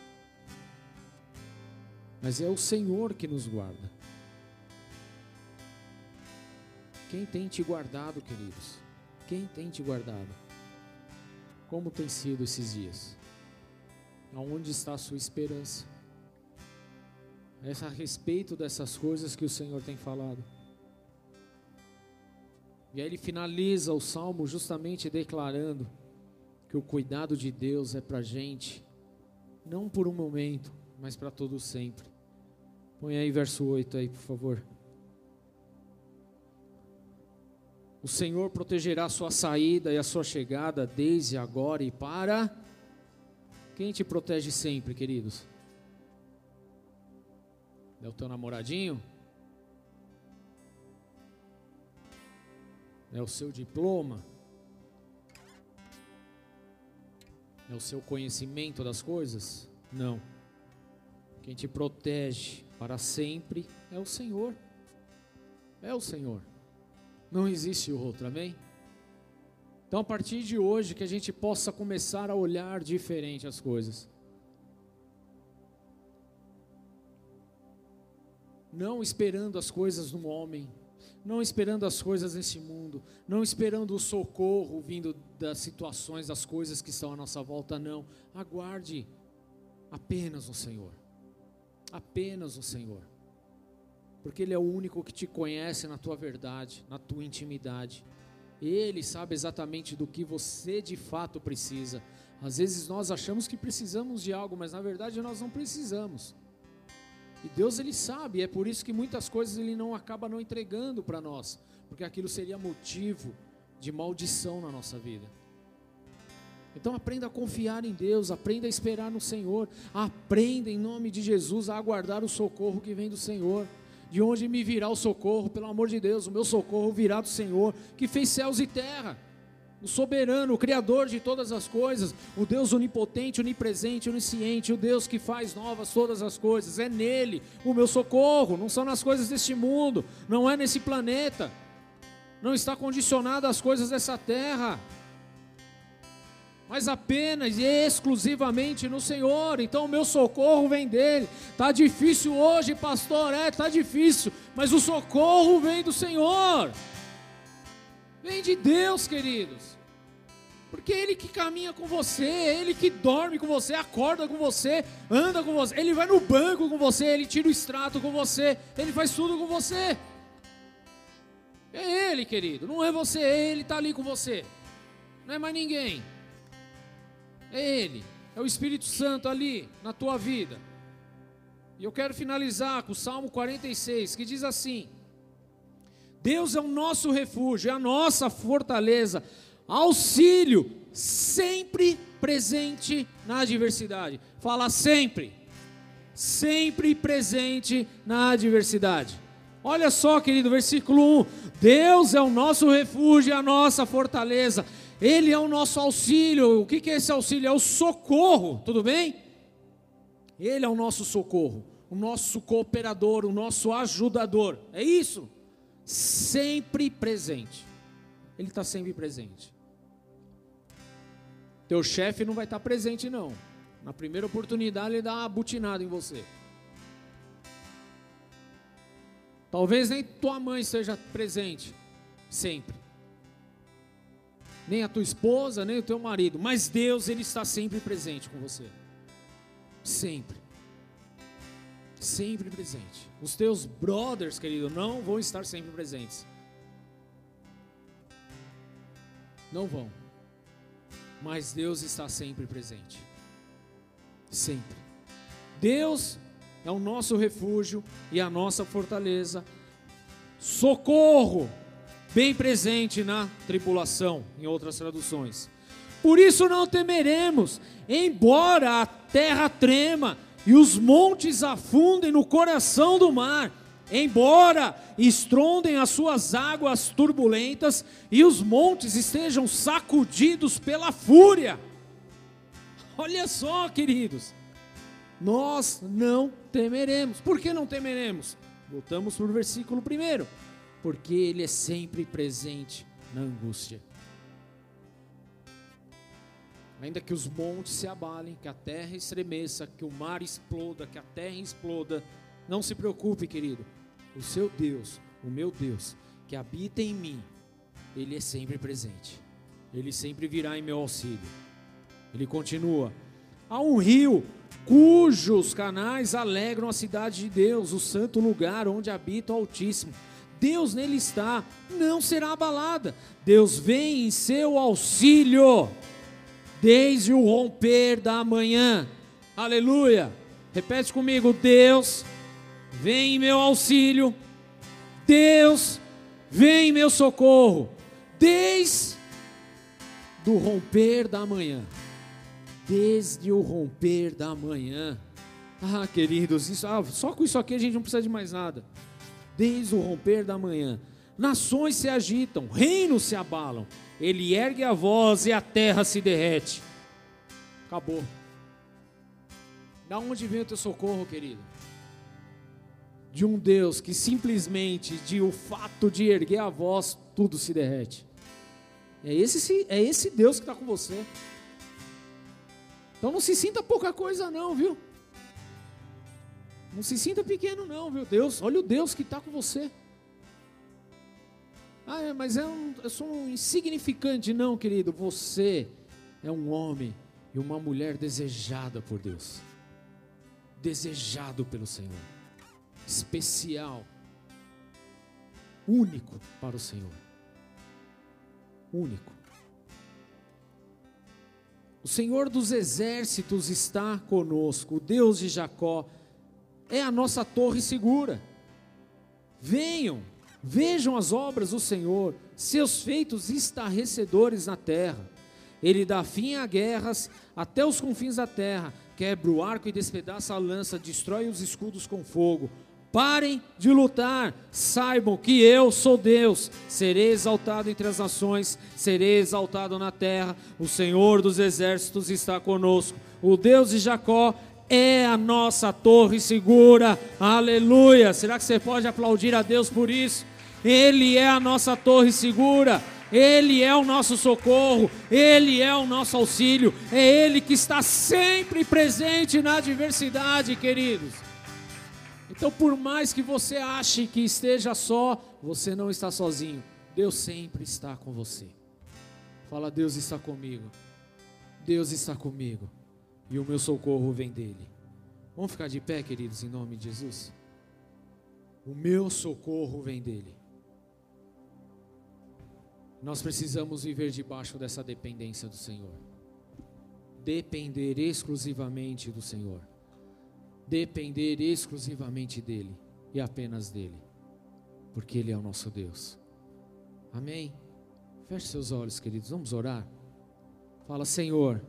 Mas é o Senhor que nos guarda. Quem tem te guardado, queridos? Quem tem te guardado? Como tem sido esses dias? Aonde está a sua esperança? É a respeito dessas coisas que o Senhor tem falado. E aí ele finaliza o salmo justamente declarando que o cuidado de Deus é para gente, não por um momento, mas para todo sempre. Põe aí verso 8 aí, por favor. O Senhor protegerá a sua saída e a sua chegada desde agora e para. Quem te protege sempre, queridos? É o teu namoradinho? É o seu diploma? É o seu conhecimento das coisas? Não. Quem te protege para sempre é o Senhor. É o Senhor. Não existe outro, amém? Então, a partir de hoje, que a gente possa começar a olhar diferente as coisas. Não esperando as coisas no homem, não esperando as coisas nesse mundo, não esperando o socorro vindo das situações, das coisas que estão à nossa volta, não. Aguarde apenas o Senhor. Apenas o Senhor. Porque Ele é o único que te conhece na tua verdade, na tua intimidade. Ele sabe exatamente do que você de fato precisa. Às vezes nós achamos que precisamos de algo, mas na verdade nós não precisamos. E Deus ele sabe, é por isso que muitas coisas ele não acaba não entregando para nós, porque aquilo seria motivo de maldição na nossa vida. Então aprenda a confiar em Deus, aprenda a esperar no Senhor, aprenda em nome de Jesus a aguardar o socorro que vem do Senhor. De onde me virá o socorro? Pelo amor de Deus, o meu socorro virá do Senhor, que fez céus e terra o soberano, o criador de todas as coisas, o Deus onipotente, onipresente, onisciente, o Deus que faz novas todas as coisas, é nele o meu socorro, não são nas coisas deste mundo, não é nesse planeta, não está condicionado às coisas dessa terra. Mas apenas e exclusivamente no Senhor. Então o meu socorro vem dele. Tá difícil hoje, pastor, é, tá difícil, mas o socorro vem do Senhor. Vem de Deus, queridos. Porque é Ele que caminha com você, é Ele que dorme com você, acorda com você, anda com você, Ele vai no banco com você, Ele tira o extrato com você, Ele faz tudo com você. É Ele, querido, não é você, é Ele está ali com você, não é mais ninguém. É Ele, é o Espírito Santo ali na tua vida. E eu quero finalizar com o Salmo 46, que diz assim: Deus é o nosso refúgio, é a nossa fortaleza, auxílio sempre presente na adversidade. Fala sempre, sempre presente na adversidade. Olha só, querido, versículo 1: Deus é o nosso refúgio, é a nossa fortaleza. Ele é o nosso auxílio. O que é esse auxílio? É o socorro, tudo bem? Ele é o nosso socorro, o nosso cooperador, o nosso ajudador. É isso. Sempre presente. Ele está sempre presente. Teu chefe não vai estar tá presente, não. Na primeira oportunidade, ele dá uma butinada em você. Talvez nem tua mãe seja presente sempre nem a tua esposa, nem o teu marido, mas Deus, Ele está sempre presente com você. Sempre. Sempre presente. Os teus brothers, querido, não vão estar sempre presentes. Não vão. Mas Deus está sempre presente. Sempre. Deus é o nosso refúgio e a nossa fortaleza. Socorro bem presente na tripulação, em outras traduções. Por isso não temeremos, embora a terra trema e os montes afundem no coração do mar, embora estrondem as suas águas turbulentas e os montes estejam sacudidos pela fúria. Olha só, queridos, nós não temeremos. Por que não temeremos? Voltamos para o versículo primeiro porque Ele é sempre presente na angústia. Ainda que os montes se abalem, que a terra estremeça, que o mar exploda, que a terra exploda, não se preocupe, querido. O seu Deus, o meu Deus, que habita em mim, Ele é sempre presente. Ele sempre virá em meu auxílio. Ele continua: há um rio cujos canais alegram a cidade de Deus, o santo lugar onde habita o Altíssimo. Deus nele está, não será abalada. Deus vem em seu auxílio desde o romper da manhã. Aleluia. Repete comigo: Deus vem em meu auxílio. Deus vem em meu socorro. Desde do romper da manhã. Desde o romper da manhã. Ah, queridos, isso, ah, só com isso aqui a gente não precisa de mais nada desde o romper da manhã. Nações se agitam, reinos se abalam. Ele ergue a voz e a terra se derrete. Acabou. Da onde vem o teu socorro, querido? De um Deus que simplesmente, de o fato de erguer a voz, tudo se derrete. É esse, é esse Deus que está com você. Então não se sinta pouca coisa, não, viu? Não se sinta pequeno, não, viu? Deus, olha o Deus que está com você. Ah, é, mas é um, eu sou um insignificante. Não, querido, você é um homem e uma mulher desejada por Deus, desejado pelo Senhor, especial, único para o Senhor. Único. O Senhor dos exércitos está conosco, o Deus de Jacó é a nossa torre segura. Venham, vejam as obras do Senhor, seus feitos estarrecedores na terra. Ele dá fim a guerras até os confins da terra, quebra o arco e despedaça a lança, destrói os escudos com fogo. Parem de lutar, saibam que eu sou Deus, serei exaltado entre as nações, serei exaltado na terra. O Senhor dos exércitos está conosco, o Deus de Jacó é a nossa torre segura. Aleluia! Será que você pode aplaudir a Deus por isso? Ele é a nossa torre segura. Ele é o nosso socorro, Ele é o nosso auxílio, é Ele que está sempre presente na adversidade, queridos. Então, por mais que você ache que esteja só, você não está sozinho. Deus sempre está com você. Fala, Deus está comigo. Deus está comigo. E o meu socorro vem dele. Vamos ficar de pé, queridos, em nome de Jesus? O meu socorro vem dele. Nós precisamos viver debaixo dessa dependência do Senhor. Depender exclusivamente do Senhor. Depender exclusivamente dele e apenas dele. Porque ele é o nosso Deus. Amém. Feche seus olhos, queridos. Vamos orar. Fala, Senhor.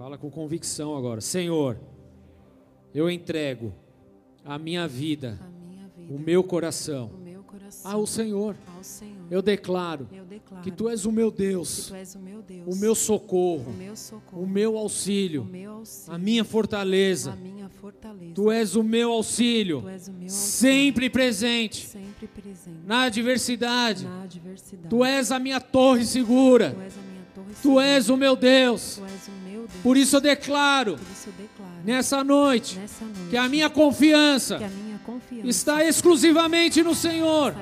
Fala com convicção agora. Senhor, eu entrego a minha vida, a minha vida, o meu coração, o meu coração ao Senhor. ao Senhor. Eu declaro Eu declaro que tu és o meu Deus, o meu Deus, o meu o socorro, meu socorro, o meu o auxílio, meu auxílio, a minha a fortaleza. minha fortaleza. Tu és o meu auxílio, o auxílio, sempre presente sempre presente na adversidade. na adversidade. Tu és a minha torre segura. Tu és a minha torre Tu segura. és o meu Deus. Tu és o meu Deus. Por isso eu declaro isso eu declaro nessa noite nessa noite que a minha confiança a minha confiança está exclusivamente no Senhor,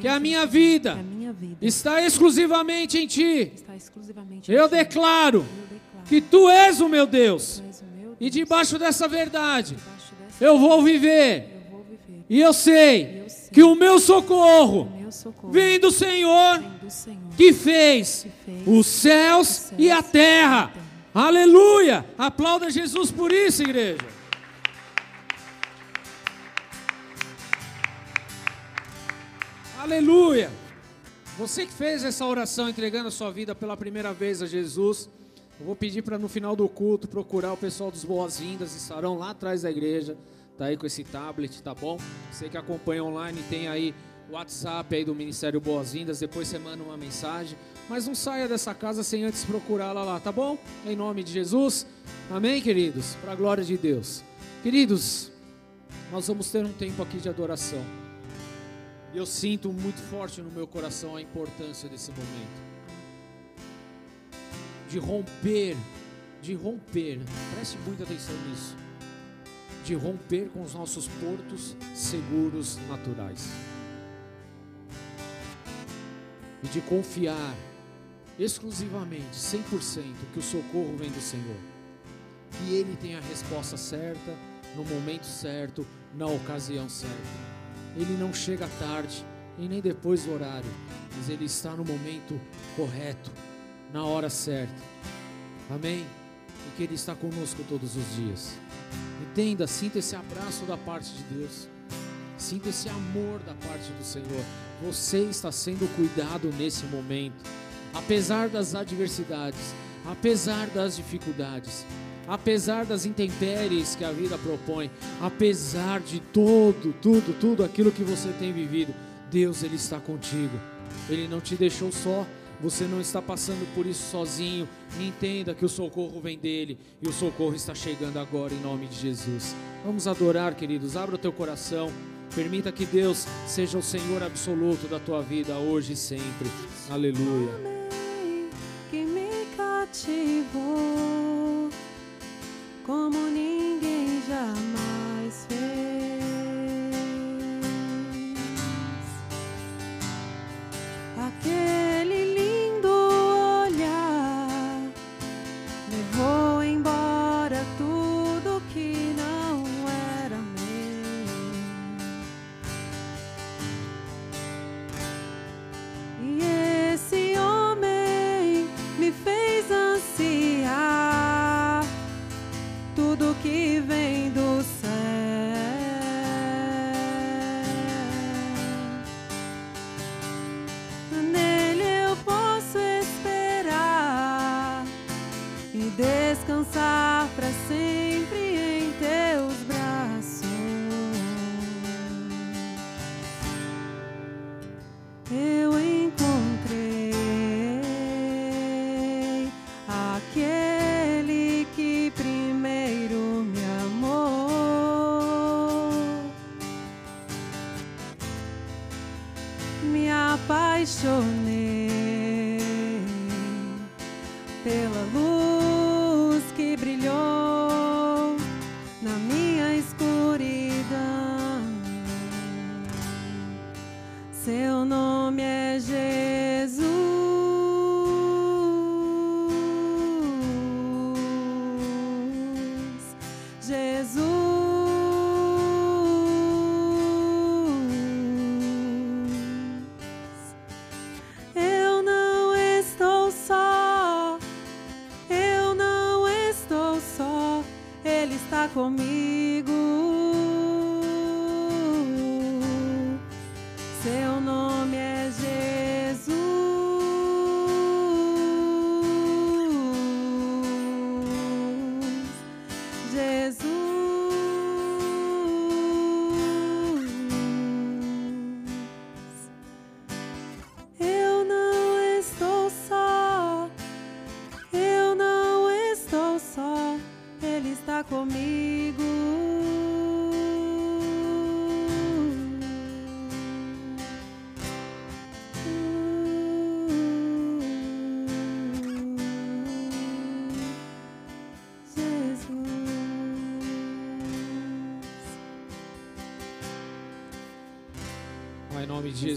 que a minha que a vida minha vida está exclusivamente em Ti. está exclusivamente em Eu ti. declaro Eu declaro que Tu és o meu Deus. Tu és o meu Deus. E debaixo dessa verdade, Debaixo dessa eu vou viver. eu vou viver. E eu sei Eu sei que o meu socorro o meu socorro vem do Senhor vem do Senhor que fez que fez os céus e a terra. Aleluia! Aplauda Jesus por isso, igreja. Aleluia! Você que fez essa oração entregando a sua vida pela primeira vez a Jesus, eu vou pedir para no final do culto procurar o pessoal dos Boas-Vindas, estarão lá atrás da igreja, tá aí com esse tablet, tá bom? Você que acompanha online tem aí WhatsApp aí do Ministério Boas-Vindas, depois você manda uma mensagem, mas não saia dessa casa sem antes procurá-la lá, tá bom? Em nome de Jesus, amém, queridos? Para a glória de Deus. Queridos, nós vamos ter um tempo aqui de adoração. Eu sinto muito forte no meu coração a importância desse momento. De romper, de romper, preste muita atenção nisso. De romper com os nossos portos seguros naturais. E de confiar exclusivamente, 100%, que o socorro vem do Senhor. Que Ele tem a resposta certa, no momento certo, na ocasião certa. Ele não chega tarde e nem depois do horário, mas ele está no momento correto, na hora certa. Amém? E que ele está conosco todos os dias. Entenda, sinta esse abraço da parte de Deus. Sinta esse amor da parte do Senhor. Você está sendo cuidado nesse momento. Apesar das adversidades, apesar das dificuldades, apesar das intempéries que a vida propõe, apesar de todo, tudo, tudo aquilo que você tem vivido, Deus ele está contigo. Ele não te deixou só. Você não está passando por isso sozinho. Entenda que o socorro vem dele e o socorro está chegando agora em nome de Jesus. Vamos adorar, queridos. Abra o teu coração. Permita que Deus seja o Senhor absoluto da tua vida hoje e sempre. Aleluia. Que me cativou como ninguém jamais fez. Aquele descansar para sempre em teus braços. Eu encontrei aquele que primeiro me amou, me apaixonei pela luz.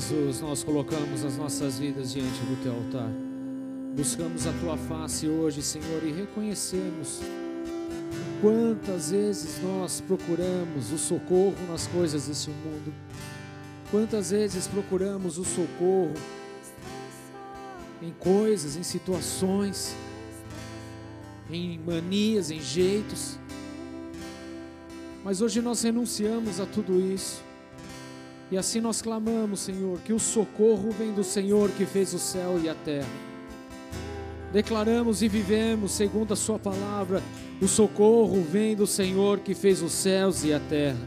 Jesus, nós colocamos as nossas vidas diante do teu altar. Buscamos a tua face hoje, Senhor, e reconhecemos quantas vezes nós procuramos o socorro nas coisas deste mundo. Quantas vezes procuramos o socorro em coisas, em situações, em manias, em jeitos. Mas hoje nós renunciamos a tudo isso. E assim nós clamamos, Senhor, que o socorro vem do Senhor que fez o céu e a terra. Declaramos e vivemos, segundo a Sua palavra, o socorro vem do Senhor que fez os céus e a terra.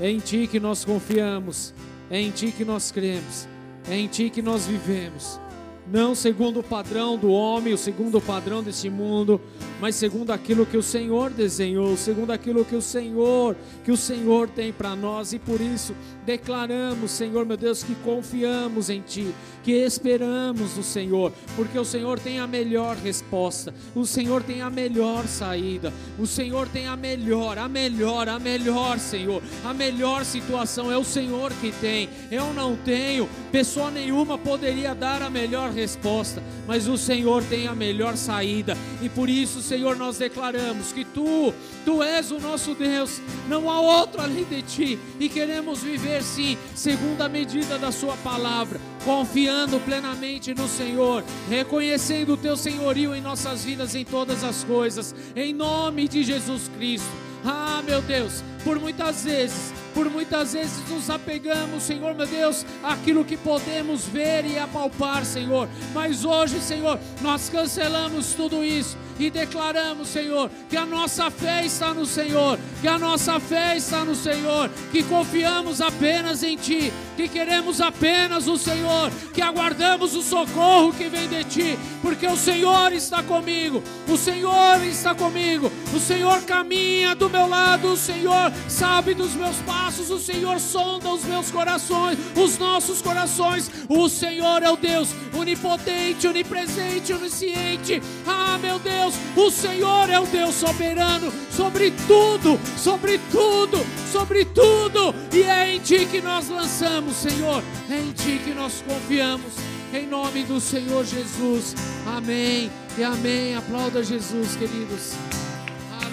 É em Ti que nós confiamos, é em Ti que nós cremos, é em Ti que nós vivemos. Não segundo o padrão do homem, o segundo o padrão deste mundo, mas segundo aquilo que o Senhor desenhou, segundo aquilo que o Senhor, que o Senhor tem para nós e por isso declaramos, Senhor meu Deus, que confiamos em Ti, que esperamos no Senhor, porque o Senhor tem a melhor resposta, o Senhor tem a melhor saída, o Senhor tem a melhor, a melhor, a melhor, Senhor, a melhor situação é o Senhor que tem. Eu não tenho, pessoa nenhuma poderia dar a melhor resposta, mas o Senhor tem a melhor saída e por isso, Senhor, nós declaramos que Tu, Tu és o nosso Deus, não há outro além de Ti. E queremos viver sim, segundo a medida da Sua palavra, confiando plenamente no Senhor, reconhecendo o Teu senhorio em nossas vidas em todas as coisas, em nome de Jesus Cristo. Ah, meu Deus, por muitas vezes, por muitas vezes nos apegamos, Senhor, meu Deus, àquilo que podemos ver e apalpar, Senhor. Mas hoje, Senhor, nós cancelamos tudo isso e declaramos, Senhor, que a nossa fé está no Senhor, que a nossa fé está no Senhor, que confiamos apenas em Ti, que queremos apenas o Senhor, que aguardamos o socorro que vem de Ti, porque o Senhor está comigo, o Senhor está comigo, o Senhor caminha do meu lado, o Senhor sabe dos meus passos, o Senhor sonda os meus corações, os nossos corações, o Senhor é o Deus onipotente, onipresente, onisciente, ah, meu Deus, o Senhor é o Deus soberano sobre tudo, sobre tudo, sobre tudo, e é em Ti que nós lançamos, Senhor, é em Ti que nós confiamos, em nome do Senhor Jesus, amém e amém. Aplauda Jesus, queridos,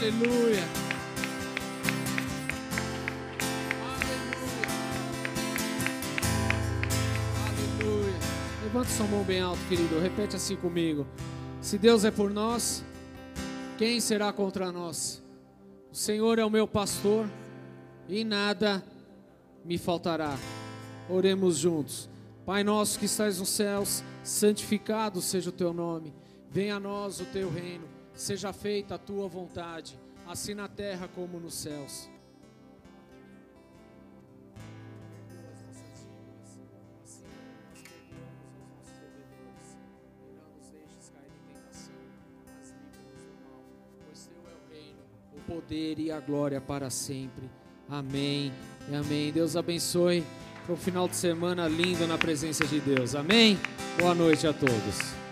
aleluia. Aleluia. Levante sua mão bem alto, querido. Repete assim comigo. Se Deus é por nós, quem será contra nós? O Senhor é o meu pastor e nada me faltará. Oremos juntos. Pai nosso que estás nos céus, santificado seja o teu nome. Venha a nós o teu reino. Seja feita a tua vontade, assim na terra como nos céus. poder e a glória para sempre. Amém. E amém. Deus abençoe. Foi um final de semana lindo na presença de Deus. Amém. Boa noite a todos.